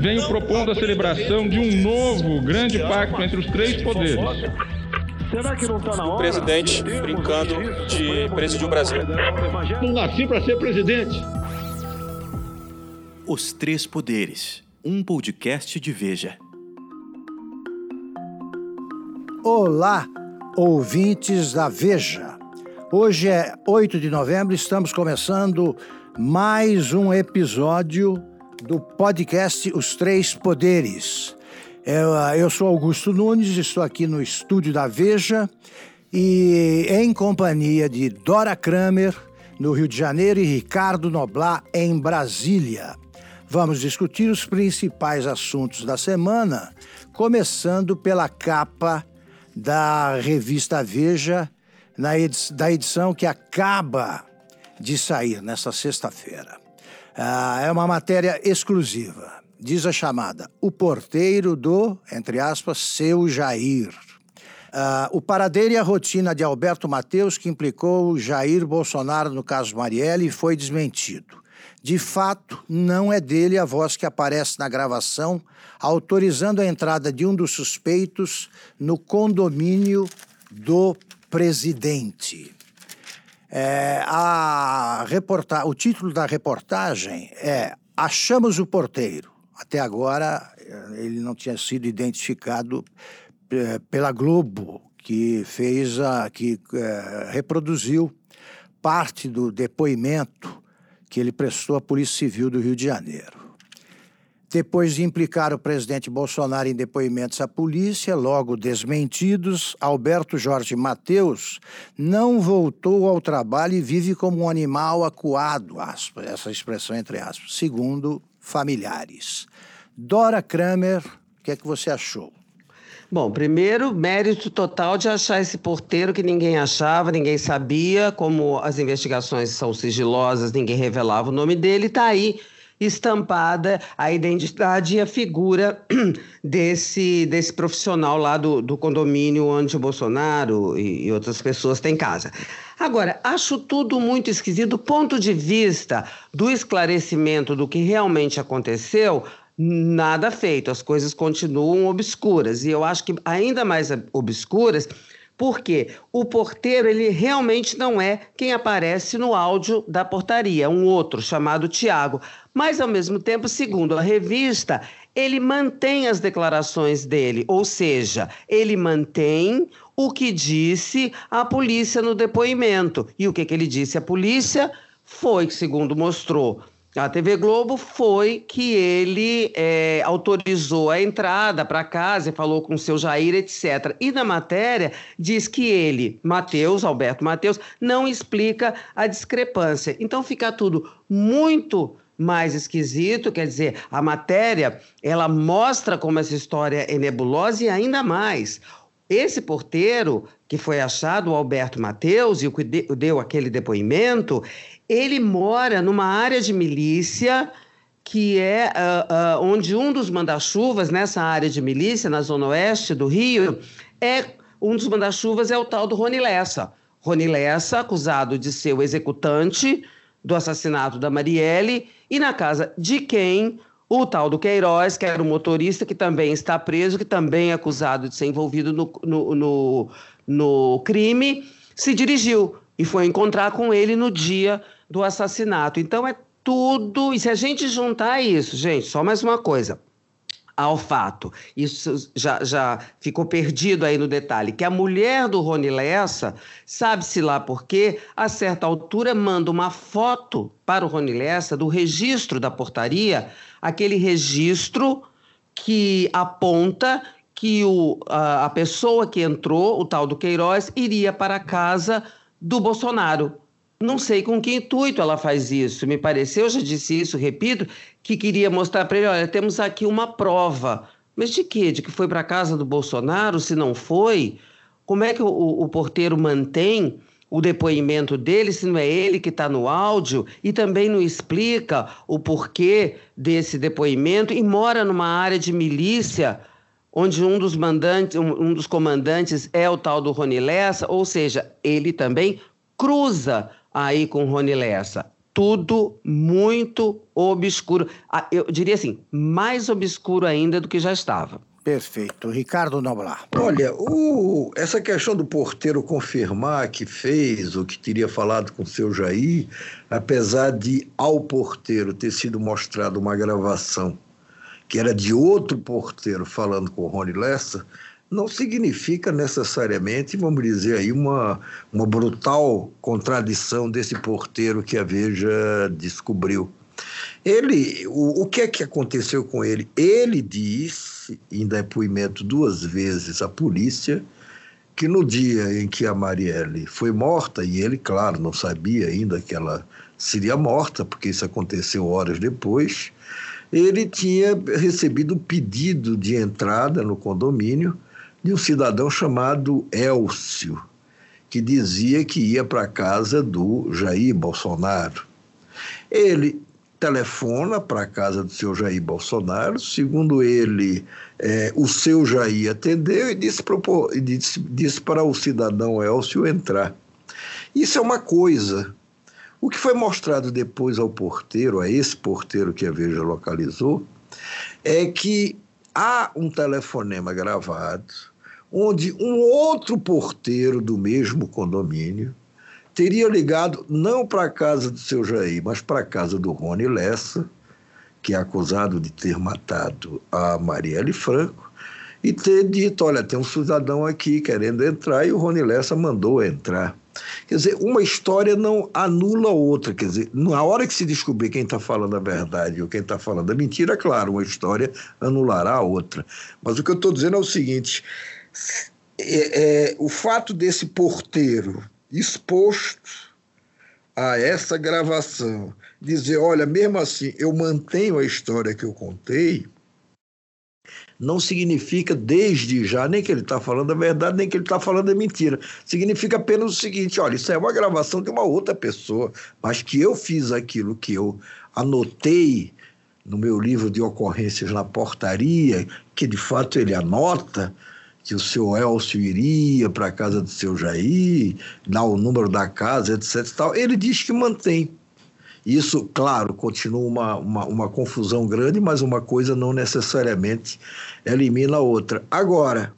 venho propondo a celebração de um novo grande pacto entre os três poderes. Será que não está na hora? O presidente brincando de presidir o Brasil. Não nasci para ser presidente. Os Três Poderes, um podcast de Veja. Olá, ouvintes da Veja. Hoje é 8 de novembro, estamos começando mais um episódio do podcast Os Três Poderes. Eu, eu sou Augusto Nunes, estou aqui no estúdio da Veja e em companhia de Dora Kramer, no Rio de Janeiro, e Ricardo Noblar, em Brasília. Vamos discutir os principais assuntos da semana, começando pela capa da revista Veja, na edi da edição que acaba de sair nesta sexta-feira. Ah, é uma matéria exclusiva. Diz a chamada O Porteiro do, entre aspas, Seu Jair. Uh, o paradeiro e a rotina de Alberto Mateus, que implicou Jair Bolsonaro no caso Marielle, foi desmentido. De fato, não é dele a voz que aparece na gravação, autorizando a entrada de um dos suspeitos no condomínio do presidente. É, a reporta o título da reportagem é Achamos o Porteiro. Até agora, ele não tinha sido identificado é, pela Globo, que fez a. que é, reproduziu parte do depoimento que ele prestou à Polícia Civil do Rio de Janeiro. Depois de implicar o presidente Bolsonaro em depoimentos à polícia, logo desmentidos, Alberto Jorge Mateus não voltou ao trabalho e vive como um animal acuado, aspas, essa expressão entre aspas, segundo familiares. Dora Kramer, o que é que você achou? Bom, primeiro, mérito total de achar esse porteiro que ninguém achava, ninguém sabia, como as investigações são sigilosas, ninguém revelava o nome dele, está aí estampada a identidade e a figura desse, desse profissional lá do, do condomínio onde o Bolsonaro e, e outras pessoas têm casa. Agora, acho tudo muito esquisito do ponto de vista do esclarecimento do que realmente aconteceu nada feito, as coisas continuam obscuras. E eu acho que ainda mais obscuras porque o porteiro ele realmente não é quem aparece no áudio da portaria, um outro chamado Tiago. Mas ao mesmo tempo, segundo a revista, ele mantém as declarações dele, ou seja, ele mantém o que disse a polícia no depoimento. E o que, que ele disse à polícia foi, segundo mostrou a TV Globo foi que ele é, autorizou a entrada para casa, falou com o seu Jair, etc. E na matéria diz que ele, Mateus, Alberto Mateus, não explica a discrepância. Então fica tudo muito mais esquisito, quer dizer, a matéria ela mostra como essa história é nebulosa e ainda mais. Esse porteiro que foi achado, o Alberto Mateus, e o que deu aquele depoimento, ele mora numa área de milícia que é uh, uh, onde um dos manda-chuvas nessa área de milícia, na zona oeste do Rio, é um dos manda-chuvas é o tal do Rony Lessa. Rony Lessa, acusado de ser o executante do assassinato da Marielle, e na casa de quem o tal do Queiroz, que era o motorista que também está preso, que também é acusado de ser envolvido no, no, no, no crime, se dirigiu e foi encontrar com ele no dia do assassinato. Então é tudo. E se a gente juntar isso, gente, só mais uma coisa ao fato, isso já, já ficou perdido aí no detalhe, que a mulher do Rony Lessa, sabe-se lá por quê, a certa altura manda uma foto para o Rony Lessa do registro da portaria, aquele registro que aponta que o, a, a pessoa que entrou, o tal do Queiroz, iria para a casa do Bolsonaro. Não sei com que intuito ela faz isso. Me pareceu, eu já disse isso, repito, que queria mostrar para ele: olha, temos aqui uma prova. Mas de quê? De que foi para casa do Bolsonaro? Se não foi, como é que o, o porteiro mantém o depoimento dele se não é ele que está no áudio e também não explica o porquê desse depoimento e mora numa área de milícia onde um dos mandantes, um dos comandantes é o tal do Rony Lessa, ou seja, ele também cruza aí com Rony Lessa. tudo muito obscuro. Ah, eu diria assim, mais obscuro ainda do que já estava. Perfeito. Ricardo Noblar. Olha, o, essa questão do porteiro confirmar que fez ou que teria falado com o seu Jair, apesar de ao porteiro ter sido mostrado uma gravação que era de outro porteiro falando com o Rony Lessa, não significa necessariamente, vamos dizer aí, uma, uma brutal contradição desse porteiro que a Veja descobriu. Ele, o, o que é que aconteceu com ele? Ele disse, em depoimento duas vezes à polícia, que no dia em que a Marielle foi morta, e ele, claro, não sabia ainda que ela seria morta, porque isso aconteceu horas depois, ele tinha recebido um pedido de entrada no condomínio de um cidadão chamado Elcio, que dizia que ia para a casa do Jair Bolsonaro. Ele telefona para a casa do seu Jair Bolsonaro, segundo ele, é, o seu Jair atendeu e disse, disse, disse para o cidadão Elcio entrar. Isso é uma coisa. O que foi mostrado depois ao porteiro, a esse porteiro que a Veja localizou, é que há um telefonema gravado onde um outro porteiro do mesmo condomínio teria ligado não para a casa do seu Jair, mas para a casa do Rony Lessa, que é acusado de ter matado a Marielle Franco, e ter dito: olha, tem um cidadão aqui querendo entrar, e o Rony Lessa mandou entrar. Quer dizer, uma história não anula outra. Quer dizer, na hora que se descobrir quem está falando a verdade ou quem está falando a mentira, claro, uma história anulará a outra. Mas o que eu estou dizendo é o seguinte: é, é, o fato desse porteiro exposto a essa gravação dizer, olha, mesmo assim, eu mantenho a história que eu contei, não significa desde já nem que ele está falando a verdade, nem que ele está falando a mentira. Significa apenas o seguinte: olha, isso é uma gravação de uma outra pessoa, mas que eu fiz aquilo que eu anotei no meu livro de ocorrências na portaria, que de fato ele anota, que o seu Elcio iria para a casa do seu Jair, dar o número da casa, etc. Tal. Ele diz que mantém. Isso, claro, continua uma, uma, uma, confusão grande, mas uma coisa não necessariamente elimina a outra. Agora,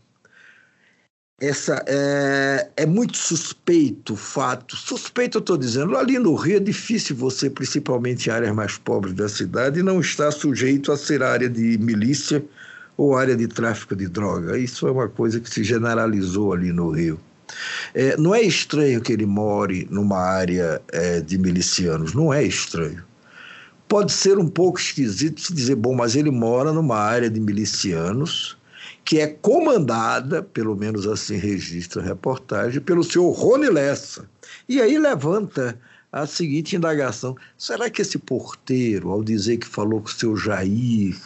essa é, é muito suspeito o fato. Suspeito, eu estou dizendo, ali no Rio é difícil você, principalmente em áreas mais pobres da cidade, não estar sujeito a ser área de milícia ou área de tráfico de droga. Isso é uma coisa que se generalizou ali no Rio. É, não é estranho que ele more numa área é, de milicianos, não é estranho. Pode ser um pouco esquisito se dizer, bom, mas ele mora numa área de milicianos que é comandada, pelo menos assim registra a reportagem, pelo senhor Rony Lessa. E aí levanta a seguinte indagação: será que esse porteiro, ao dizer que falou com o seu Jair,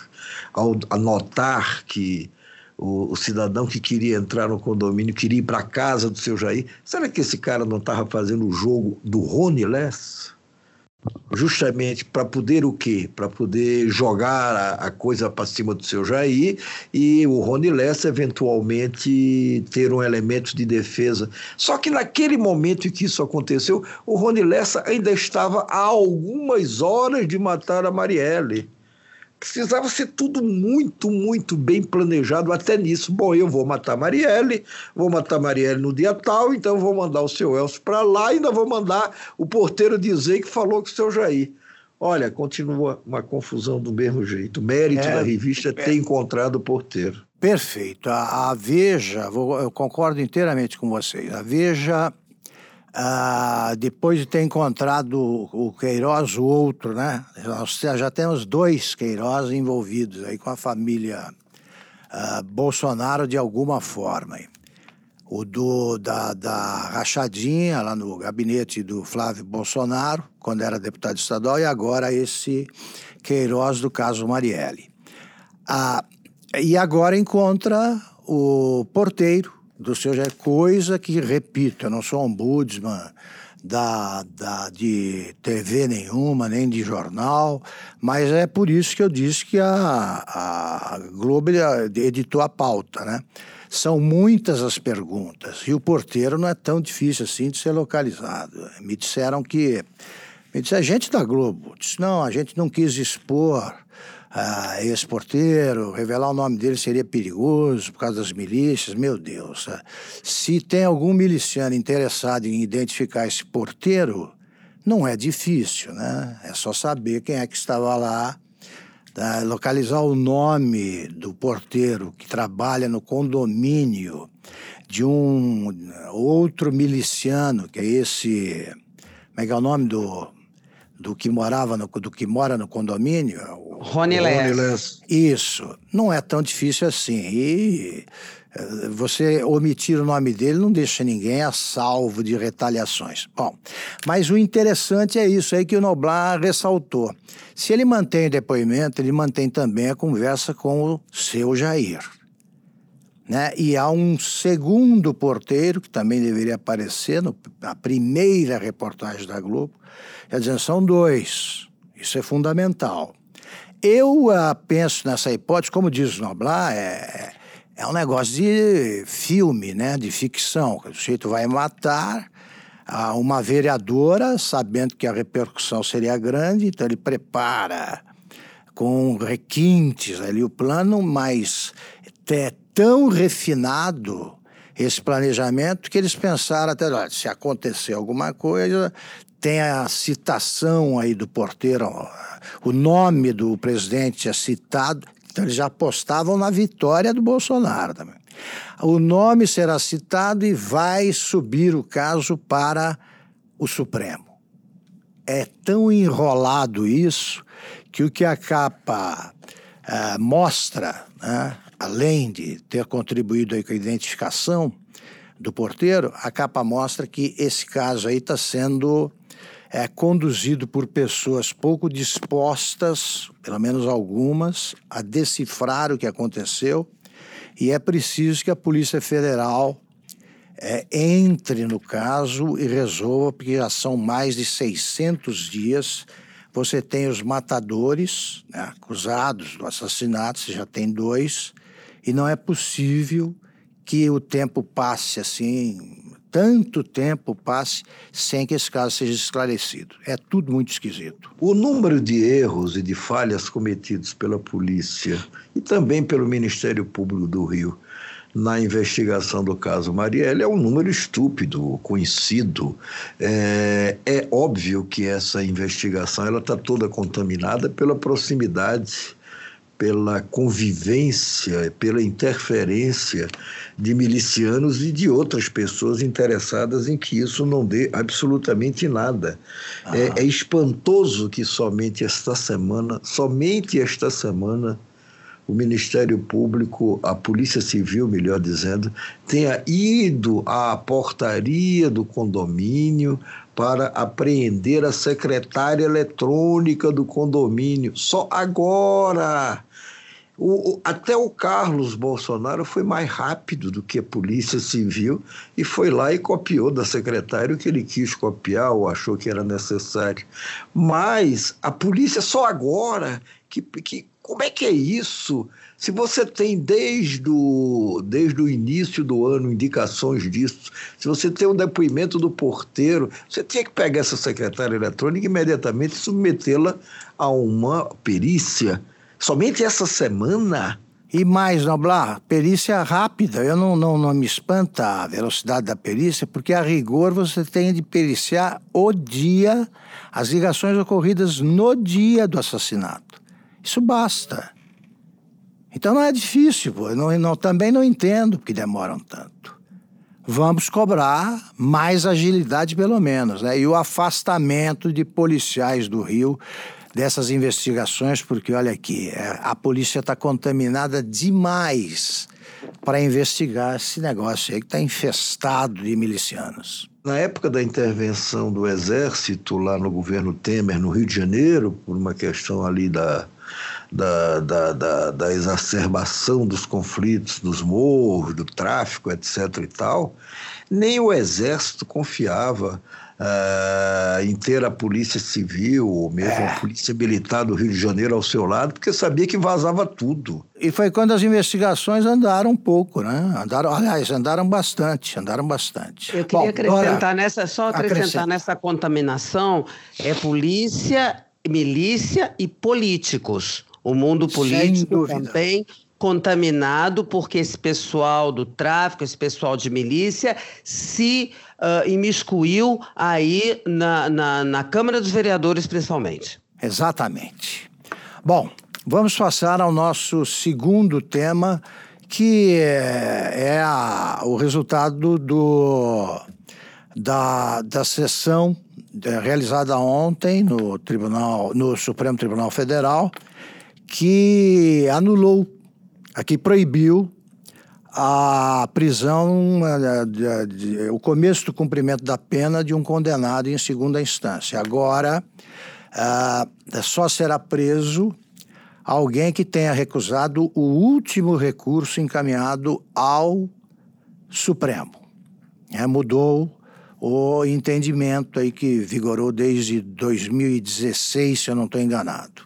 ao anotar que o, o, cidadão que queria entrar no condomínio queria ir para casa do seu Jair, será que esse cara não estava fazendo o jogo do Rony Less? justamente para poder o quê? Para poder jogar a, a coisa para cima do seu Jair e o Rony Lessa eventualmente ter um elemento de defesa. Só que naquele momento em que isso aconteceu, o Rony Lessa ainda estava a algumas horas de matar a Marielle precisava ser tudo muito, muito bem planejado até nisso. Bom, eu vou matar Marielle, vou matar Marielle no dia tal, então vou mandar o seu Elcio para lá e ainda vou mandar o porteiro dizer que falou com o seu Jair. Olha, continua uma confusão do mesmo jeito. O mérito é, da revista é ter encontrado o porteiro. Perfeito. A, a Veja, vou, eu concordo inteiramente com vocês. A Veja ah, depois de ter encontrado o Queiroz, o outro, né? Nós já temos dois Queiroz envolvidos aí com a família ah, Bolsonaro de alguma forma. O do, da, da rachadinha lá no gabinete do Flávio Bolsonaro, quando era deputado estadual, e agora esse Queiroz do caso Marielle. Ah, e agora encontra o porteiro do seu é coisa que, repito, eu não sou ombudsman da, da, de TV nenhuma, nem de jornal, mas é por isso que eu disse que a, a Globo editou a pauta, né? São muitas as perguntas e o porteiro não é tão difícil assim de ser localizado. Me disseram que Me disse, a gente da Globo. Disse, não, a gente não quis expor ah, porteiro, revelar o nome dele seria perigoso por causa das milícias. Meu Deus, ah, se tem algum miliciano interessado em identificar esse porteiro, não é difícil, né? É só saber quem é que estava lá, tá? localizar o nome do porteiro que trabalha no condomínio de um outro miliciano, que é esse. Como é que é o nome do, do que morava no, do que mora no condomínio? Rony Less. Isso. Não é tão difícil assim. E eh, você omitir o nome dele não deixa ninguém a salvo de retaliações. Bom, mas o interessante é isso aí que o Noblar ressaltou. Se ele mantém o depoimento, ele mantém também a conversa com o seu Jair. Né? E há um segundo porteiro, que também deveria aparecer no, na primeira reportagem da Globo, quer dizer, são dois. Isso é fundamental. Eu uh, penso nessa hipótese, como diz o Noblar, é, é um negócio de filme, né, de ficção. O sujeito vai matar uh, uma vereadora, sabendo que a repercussão seria grande, então ele prepara com requintes ali o plano, mas é tão refinado esse planejamento que eles pensaram até, olha, se acontecer alguma coisa, tem a citação aí do porteiro, o nome do presidente é citado, então eles já apostavam na vitória do Bolsonaro também. O nome será citado e vai subir o caso para o Supremo. É tão enrolado isso que o que a capa uh, mostra, né, além de ter contribuído com a identificação do porteiro, a capa mostra que esse caso aí está sendo é conduzido por pessoas pouco dispostas, pelo menos algumas, a decifrar o que aconteceu, e é preciso que a Polícia Federal é, entre no caso e resolva, porque já são mais de 600 dias. Você tem os matadores né, acusados do assassinato, você já tem dois, e não é possível que o tempo passe assim tanto tempo passe sem que esse caso seja esclarecido. É tudo muito esquisito. O número de erros e de falhas cometidos pela polícia e também pelo Ministério Público do Rio na investigação do caso Marielle é um número estúpido, conhecido. É, é óbvio que essa investigação ela está toda contaminada pela proximidade pela convivência, pela interferência de milicianos e de outras pessoas interessadas em que isso não dê absolutamente nada. Ah. É, é, espantoso que somente esta semana, somente esta semana, o Ministério Público, a Polícia Civil, melhor dizendo, tenha ido à portaria do condomínio para apreender a secretária eletrônica do condomínio. Só agora! O, até o Carlos Bolsonaro foi mais rápido do que a Polícia Civil e foi lá e copiou da secretária o que ele quis copiar ou achou que era necessário. Mas a polícia só agora que, que como é que é isso? Se você tem desde o, desde o início do ano indicações disso, se você tem um depoimento do porteiro, você tinha que pegar essa secretária eletrônica e imediatamente submetê-la a uma perícia Somente essa semana. E mais, Noblar, perícia rápida. Eu não, não, não me espanta a velocidade da perícia, porque a rigor você tem de periciar o dia, as ligações ocorridas no dia do assassinato. Isso basta. Então não é difícil, pô. Não, não, também não entendo porque demoram tanto. Vamos cobrar mais agilidade, pelo menos, né? E o afastamento de policiais do Rio dessas investigações, porque olha aqui, é, a polícia está contaminada demais para investigar esse negócio aí que está infestado de milicianos. Na época da intervenção do Exército lá no governo Temer, no Rio de Janeiro, por uma questão ali da, da, da, da, da exacerbação dos conflitos, dos morros, do tráfico, etc. e tal, nem o Exército confiava uh, em ter a Polícia Civil, ou mesmo é. a Polícia Militar do Rio de Janeiro ao seu lado, porque sabia que vazava tudo. E foi quando as investigações andaram um pouco, né? Andaram, aliás, andaram bastante, andaram bastante. Eu queria Bom, acrescentar agora, nessa, só acrescentar acrescenta. nessa contaminação, é polícia, milícia e políticos. O mundo político também contaminado porque esse pessoal do tráfico, esse pessoal de milícia se uh, imiscuiu aí na, na, na Câmara dos Vereadores, principalmente. Exatamente. Bom, vamos passar ao nosso segundo tema, que é, é a, o resultado do, da, da sessão é, realizada ontem no Tribunal, no Supremo Tribunal Federal, que anulou, que proibiu a prisão, o começo do cumprimento da pena de um condenado em segunda instância. Agora, é só será preso alguém que tenha recusado o último recurso encaminhado ao Supremo. É, mudou o entendimento aí que vigorou desde 2016, se eu não estou enganado.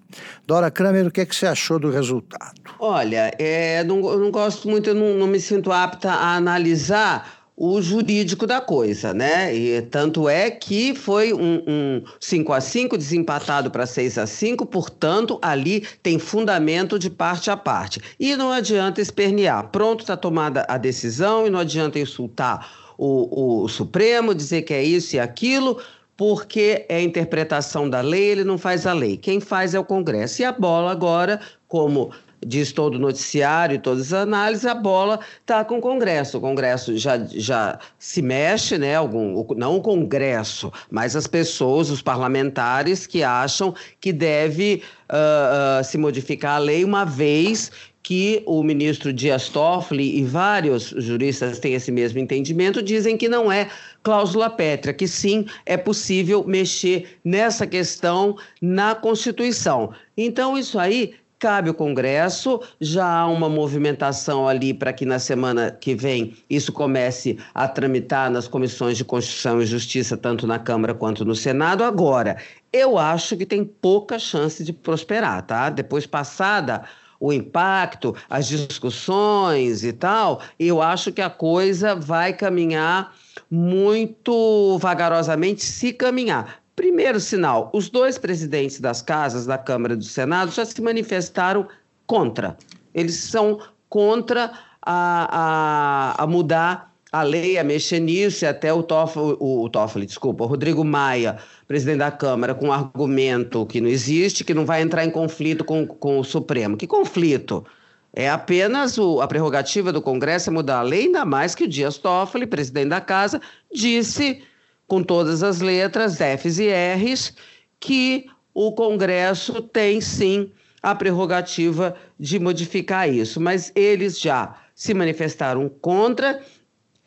Dora Kramer, o que, é que você achou do resultado? Olha, é, não, eu não gosto muito, eu não, não me sinto apta a analisar o jurídico da coisa, né? E tanto é que foi um, um 5 a 5 desempatado para 6 a 5, portanto, ali tem fundamento de parte a parte. E não adianta espernear. Pronto, está tomada a decisão e não adianta insultar o, o Supremo, dizer que é isso e aquilo, porque é interpretação da lei, ele não faz a lei. Quem faz é o Congresso. E a bola agora, como diz todo o noticiário e todas as análises, a bola está com o Congresso. O Congresso já, já se mexe, né? Algum, não o Congresso, mas as pessoas, os parlamentares que acham que deve uh, uh, se modificar a lei uma vez que o ministro Dias Toffoli e vários juristas têm esse mesmo entendimento, dizem que não é cláusula pétrea, que sim é possível mexer nessa questão na Constituição. Então, isso aí cabe ao Congresso, já há uma movimentação ali para que na semana que vem isso comece a tramitar nas comissões de Constituição e Justiça, tanto na Câmara quanto no Senado. Agora, eu acho que tem pouca chance de prosperar, tá? Depois passada o impacto, as discussões e tal, eu acho que a coisa vai caminhar muito vagarosamente, se caminhar. Primeiro sinal: os dois presidentes das casas, da Câmara e do Senado, já se manifestaram contra. Eles são contra a, a, a mudar a lei, a mexer nisso, e até o Toffoli, o, o Toffoli, desculpa, o Rodrigo Maia, presidente da Câmara, com um argumento que não existe, que não vai entrar em conflito com, com o Supremo. Que conflito? É apenas o, a prerrogativa do Congresso é mudar a lei, ainda mais que o Dias Toffoli, presidente da Casa, disse com todas as letras, Fs e Rs, que o Congresso tem sim a prerrogativa de modificar isso. Mas eles já se manifestaram contra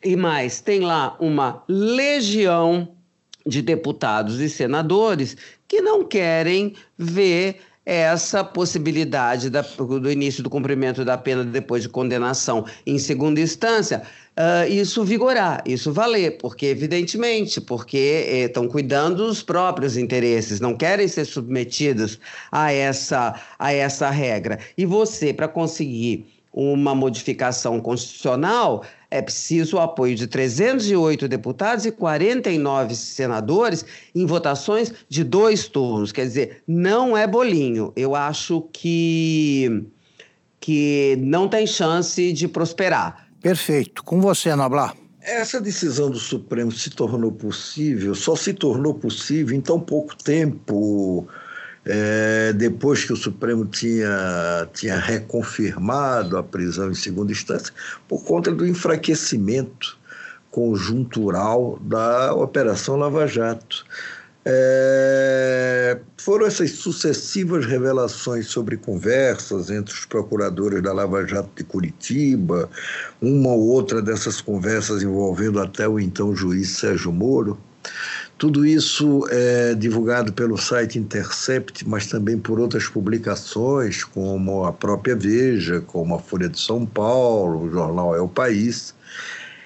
e mais, tem lá uma legião de deputados e senadores que não querem ver essa possibilidade da, do início do cumprimento da pena depois de condenação em segunda instância, uh, isso vigorar, isso valer, porque evidentemente, porque estão eh, cuidando dos próprios interesses, não querem ser submetidos a essa, a essa regra. E você, para conseguir uma modificação constitucional, é preciso o apoio de 308 deputados e 49 senadores em votações de dois turnos. Quer dizer, não é bolinho. Eu acho que, que não tem chance de prosperar. Perfeito. Com você, Noblar. Essa decisão do Supremo se tornou possível, só se tornou possível em tão pouco tempo é, depois que o Supremo tinha, tinha reconfirmado a prisão em segunda instância, por conta do enfraquecimento conjuntural da Operação Lava Jato. É, foram essas sucessivas revelações sobre conversas entre os procuradores da Lava Jato de Curitiba, uma ou outra dessas conversas envolvendo até o então juiz Sérgio Moro, Tudo isso é divulgado pelo site Intercept, mas também por outras publicações, como a própria Veja, como a Folha de São Paulo, o jornal É o País.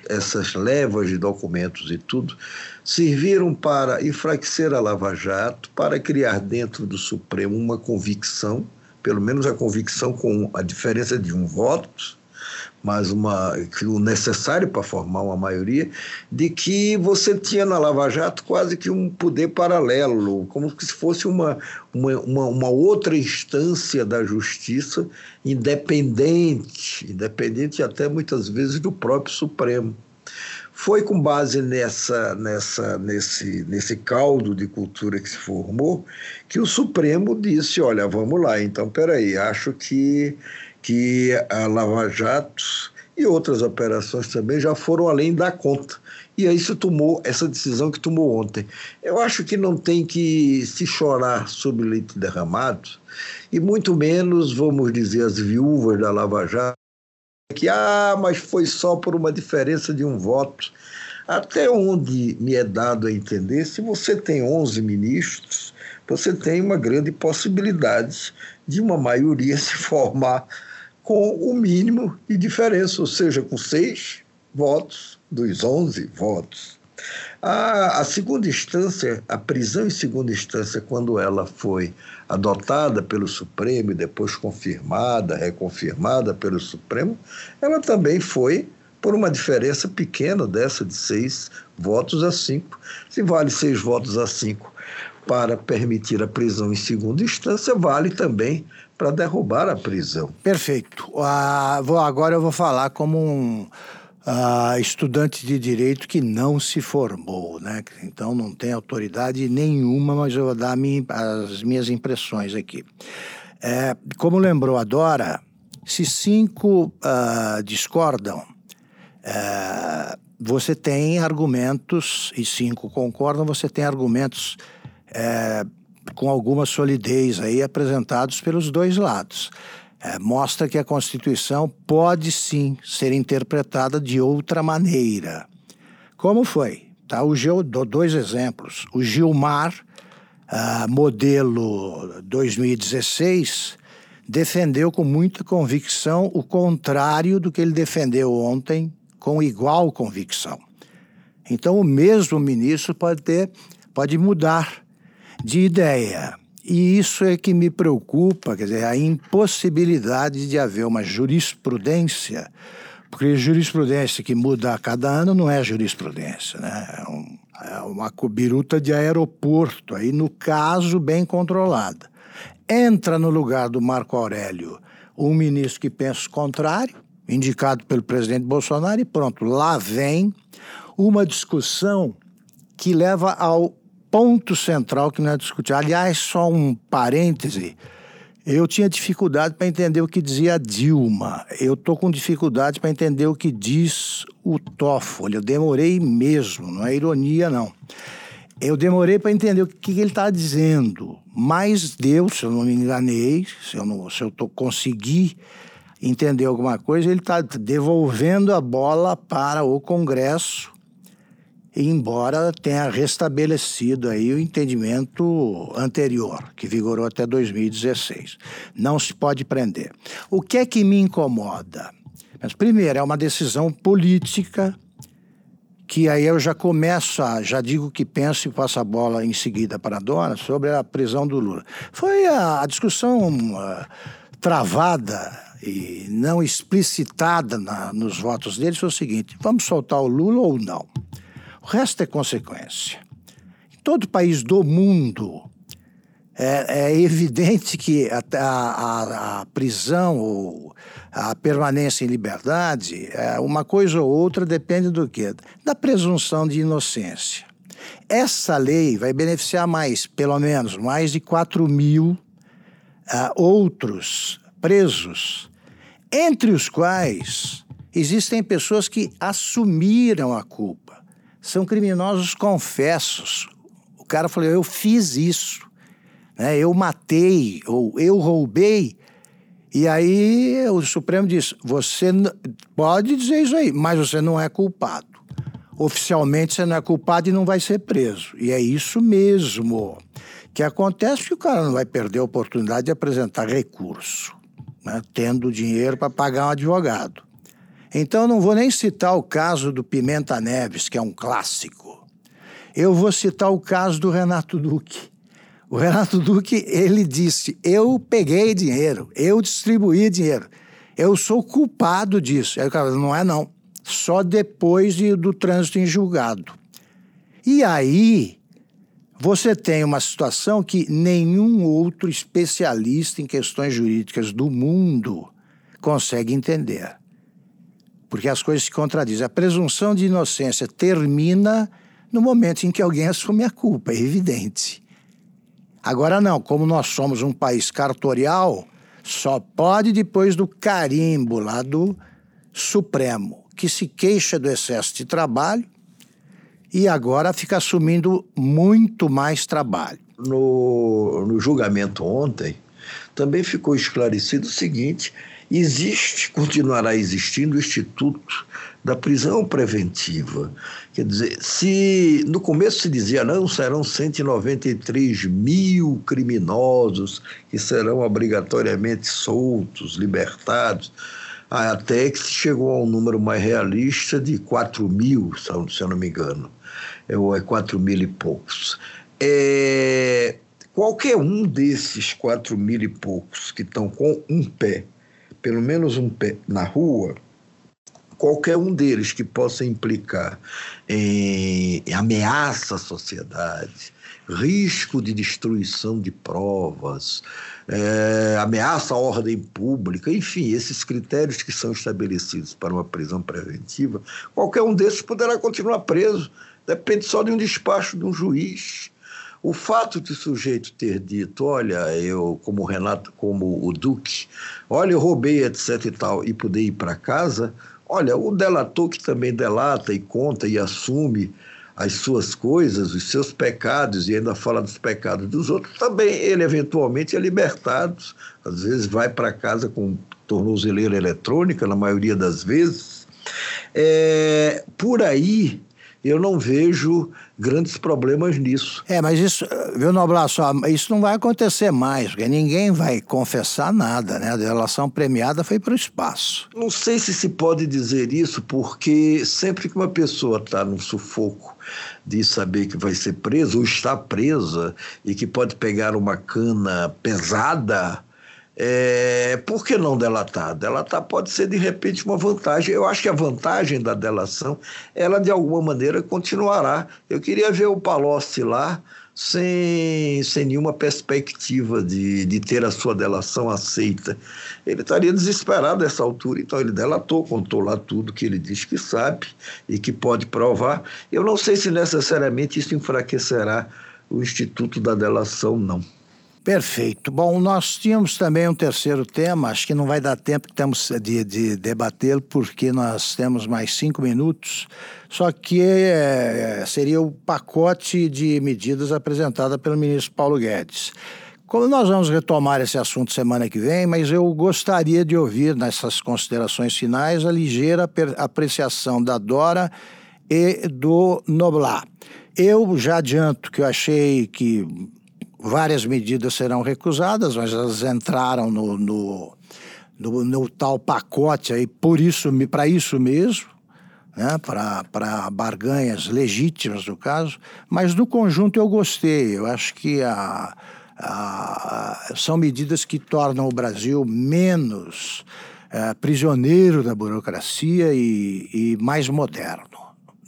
Essas levas de documentos e tudo serviram para enfraquecer a Lava Jato, para criar dentro do Supremo uma convicção, pelo menos a convicção com a diferença de um voto, mas uma, o necessário para formar uma maioria, de que você tinha na Lava Jato quase que um poder paralelo, como se fosse uma, uma, uma, uma outra instância da justiça independente, independente até muitas vezes do próprio Supremo. Foi com base nessa, nessa, nesse, nesse caldo de cultura que se formou que o Supremo disse: olha, vamos lá, então peraí, acho que que a Lava Jato e outras operações também já foram além da conta. E aí se tomou essa decisão que tomou ontem. Eu acho que não tem que se chorar sobre leite derramado, e muito menos, vamos dizer, as viúvas da Lava Jato, que, ah, mas foi só por uma diferença de um voto. Até onde me é dado a entender, se você tem 11 ministros, você tem uma grande possibilidade de uma maioria se formar com o mínimo de diferença, ou seja, com seis votos dos 11 votos. A, a, segunda instância, a prisão em segunda instância, quando ela foi adotada pelo Supremo e depois confirmada, reconfirmada pelo Supremo, ela também foi por uma diferença pequena dessa de seis votos a cinco. Se vale seis votos a cinco para permitir a prisão em segunda instância, vale também para derrubar a prisão. Perfeito. Ah, vou, agora eu vou falar como um ah, estudante de direito que não se formou, né? Então não tem autoridade nenhuma, mas eu vou dar minha, as minhas impressões aqui. É, como lembrou a Dora, se cinco ah, discordam, é, você tem argumentos, e cinco concordam, você tem argumentos é, com alguma solidez aí apresentados pelos dois lados. É, mostra que a Constituição pode sim ser interpretada de outra maneira. Como foi? Tá, o Gil, dou dois exemplos. O Gilmar, uh, modelo 2016, defendeu com muita convicção o contrário do que ele defendeu ontem, com igual convicção. Então, o mesmo ministro pode ter, pode mudar de ideia. E isso é que me preocupa, quer dizer, a impossibilidade de haver uma jurisprudência, porque jurisprudência que muda a cada ano não é jurisprudência, né? É, um, é uma cobiruta de aeroporto, aí no caso bem controlada. Entra no lugar do Marco Aurélio um ministro que pensa o contrário, indicado pelo presidente Bolsonaro, e pronto, lá vem uma discussão que leva ao ponto central que não é discutir. Aliás, só um parêntese. Eu tinha dificuldade para entender o que dizia a Dilma. Eu estou com dificuldade para entender o que diz o Toffoli. Eu demorei mesmo, não é ironia, não. Eu demorei para entender o que, que ele está dizendo. Mas deu, se eu não me enganei, se eu, não, se eu tô, consegui entender alguma coisa, ele está devolvendo a bola para o Congresso embora tenha restabelecido aí o entendimento anterior, que vigorou até 2016. Não se pode prender. O que é que me incomoda? Mas, primeiro, é uma decisão política que aí eu já começo a, já digo que penso e passo a bola em seguida para a dona sobre a prisão do Lula. Foi a, a discussão uh, travada e não explicitada na, nos votos deles foi o seguinte: vamos soltar o Lula ou não? Resto é consequência. Em todo país do mundo, é, é evidente que a, a, a, prisão ou a permanência em liberdade, é uma coisa ou outra depende do quê? Da presunção de inocência. Essa lei vai beneficiar mais, pelo menos, mais de 4 mil uh, outros presos, entre os quais existem pessoas que assumiram a culpa são criminosos confessos. O cara falou: eu fiz isso, né? eu matei, ou eu roubei. E aí o Supremo diz: você pode dizer isso aí, mas você não é culpado. oficialmente você não é culpado e não vai ser preso. E é isso mesmo que acontece que o cara não vai perder a oportunidade de apresentar recurso, né, tendo dinheiro para pagar um advogado. Então não vou nem citar o caso do Pimenta Neves, que é um clássico. Eu vou citar o caso do Renato Duque. O Renato Duque, ele disse: "Eu peguei dinheiro, eu distribuí dinheiro. Eu sou culpado disso". Aí o cara não é não. Só depois de, do trânsito em julgado. E aí, você tem uma situação que nenhum outro especialista em questões jurídicas do mundo consegue entender. Porque as coisas se contradizem. A presunção de inocência termina no momento em que alguém assume a culpa, é evidente. Agora, não, como nós somos um país cartorial, só pode depois do carimbo lá do Supremo, que se queixa do excesso de trabalho e agora fica assumindo muito mais trabalho. No, no julgamento ontem, também ficou esclarecido o seguinte: existe, continuará existindo o Instituto da Prisão Preventiva. Quer dizer, se no começo se dizia não, serão 193 mil criminosos que serão obrigatoriamente soltos, libertados até que se chegou a um número mais realista de 4 mil, se eu não me engano ou é 4 mil e poucos. É, qualquer um desses 4 mil e poucos que estão com um pé, pelo menos um pé na rua, qualquer um deles que possa implicar em, em ameaça à sociedade, risco de destruição de provas, é, ameaça à ordem pública, enfim, esses critérios que são estabelecidos para uma prisão preventiva, qualquer um desses poderá continuar preso Depende só de um despacho de um juiz. O fato de o sujeito ter dito, olha, eu, como o Renato, como o Duque, olha, eu roubei, etc e tal, e poder ir para casa, olha, o delator que também delata e conta e assume as suas coisas, os seus pecados, e ainda fala dos pecados dos outros, também ele eventualmente é libertado. Às vezes vai para casa com tornozeleira eletrônica, na maioria das vezes. É, por aí eu não vejo grandes problemas nisso. É, mas isso, viu, Noblar, só, isso não vai acontecer mais, porque ninguém vai confessar nada, né? A delação premiada foi para o espaço. Não sei se se pode dizer isso, porque sempre que uma pessoa está num sufoco de saber que vai ser preso ou está presa e que pode pegar uma cana pesada, é, por que não delatar? Delatar pode ser, de repente, uma vantagem. Eu acho que a vantagem da delação, ela, de alguma maneira, continuará. Eu queria ver o Palocci lá sem, sem nenhuma perspectiva de, de ter a sua delação aceita. Ele estaria desesperado nessa altura, então ele delatou, contou lá tudo que ele diz que sabe e que pode provar. Eu não sei se necessariamente isso enfraquecerá o Instituto da Delação, não. Perfeito. Bom, nós tínhamos também um terceiro tema, acho que não vai dar tempo temos de, de debatê-lo, porque nós temos mais cinco minutos, só que é, seria o pacote de medidas apresentada pelo ministro Paulo Guedes. Como nós vamos retomar esse assunto semana que vem, mas eu gostaria de ouvir nessas considerações finais a ligeira apreciação da Dora e do Noblar. Eu já adianto que eu achei que várias medidas serão recusadas, mas elas entraram no, no, no, no tal pacote aí por isso, para isso mesmo, né, para barganhas legítimas no caso, mas no conjunto eu gostei. Eu acho que a, a, são medidas que tornam o Brasil menos é, prisioneiro da burocracia e, e mais moderno.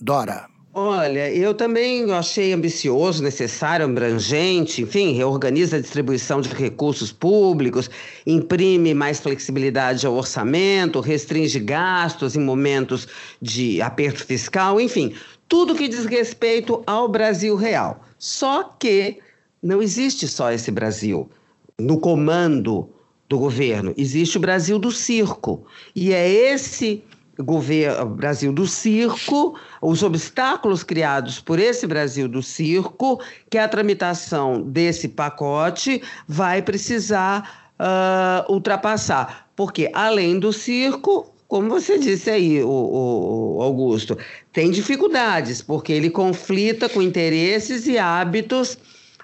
Dora. Olha, eu também achei ambicioso, necessário, abrangente, enfim, reorganiza a distribuição de recursos públicos, imprime mais flexibilidade ao orçamento, restringe gastos em momentos de aperto fiscal, enfim, tudo que diz respeito ao Brasil real. Só que não existe só esse Brasil no comando do governo, existe o Brasil do circo. E é esse governo Brasil do circo, os obstáculos criados por esse Brasil do circo, que a tramitação desse pacote vai precisar uh, ultrapassar. Porque, além do circo, como você disse aí, o, o, Augusto, tem dificuldades, porque ele conflita com interesses e hábitos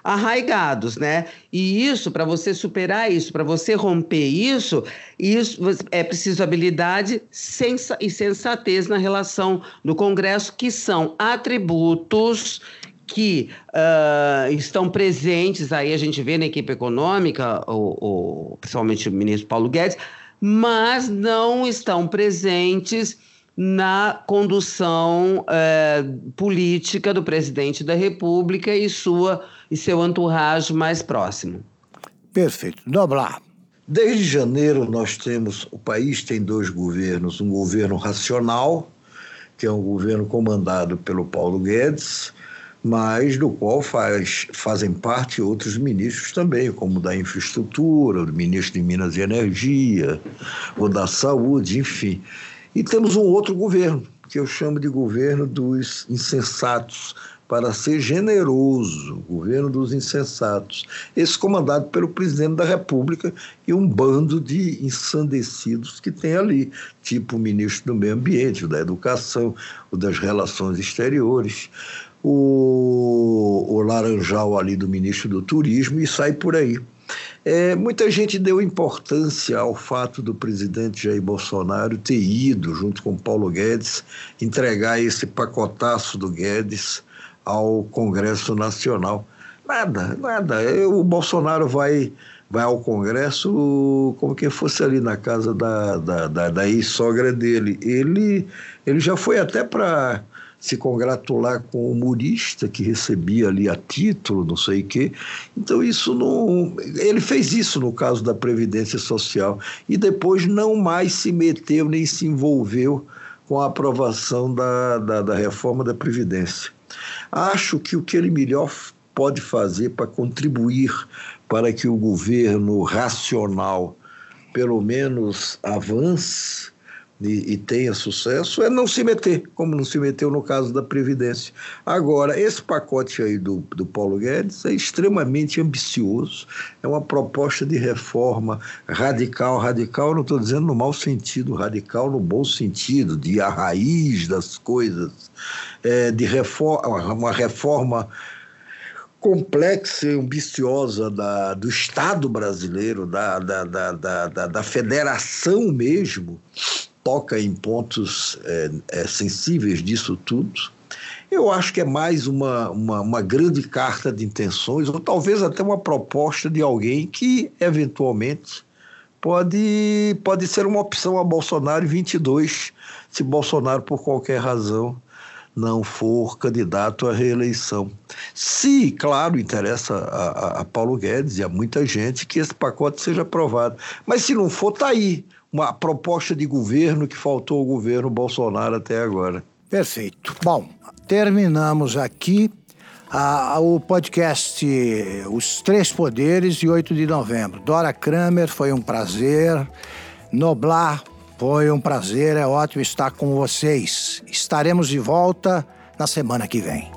arraigados, né? E isso, para você superar isso, para você romper isso, isso é preciso habilidade sensa e sensatez na relação no Congresso, que são atributos que uh, estão presentes aí, a gente vê na equipe econômica, o, o, principalmente o ministro Paulo Guedes, mas não estão presentes na condução uh, política do presidente da República e sua e seu entourage mais próximo. Perfeito. Noblar. Desde janeiro nós temos, o país tem dois governos, um governo racional, que é um governo comandado pelo Paulo Guedes, mas do qual faz, fazem parte outros ministros também, como da infraestrutura, o ministro de Minas e Energia, o da saúde, enfim. E temos um outro governo, que eu chamo de governo dos insensatos, para ser generoso, governo dos insensatos. Esse comandado pelo presidente da República e um bando de ensandecidos que tem ali, tipo o ministro do Meio Ambiente, o da Educação, o das Relações Exteriores o, o laranjal ali do ministro do Turismo e sai por aí. É, muita gente deu importância ao fato do presidente Jair Bolsonaro ter ido, junto com Paulo Guedes, entregar esse pacotaço do Guedes ao Congresso Nacional. Nada, nada. O Bolsonaro vai, vai ao Congresso como quem fosse ali na casa da, da, da, da ex-sogra dele. Ele, ele já foi até para se congratular com o humorista que recebia ali a título, não sei o quê. Então, isso não. Ele fez isso no caso da Previdência Social e depois não mais se meteu nem se envolveu com a aprovação da, da, da reforma da Previdência. Acho que o que ele melhor pode fazer para contribuir para que o governo racional, pelo menos, avance e, e, tenha sucesso é não se meter, como não se meteu no caso da Previdência. Agora, esse pacote aí do, do Paulo Guedes é extremamente ambicioso, é uma proposta de reforma radical, radical, não estou dizendo no mau sentido, radical no bom sentido, de a raiz das coisas, é, de reforma, uma reforma complexa e ambiciosa da, do Estado brasileiro, da, da, da, da, da federação mesmo, toca em pontos é, é, sensíveis disso tudo. Eu acho que é mais uma, uma, uma, grande carta de intenções, ou talvez até uma proposta de alguém que, eventualmente, pode, pode ser uma opção a Bolsonaro em 22, se Bolsonaro, por qualquer razão, não for candidato à reeleição. Se, claro, interessa a, a, a Paulo Guedes e a muita gente que esse pacote seja aprovado. Mas se não for, está aí uma proposta de governo que faltou ao governo Bolsonaro até agora. Perfeito. Bom, terminamos aqui o podcast Os Três Poderes de 8 de novembro. Dora Kramer, foi um prazer. Noblar, foi um prazer, é ótimo estar com vocês. Estaremos de volta na semana que vem.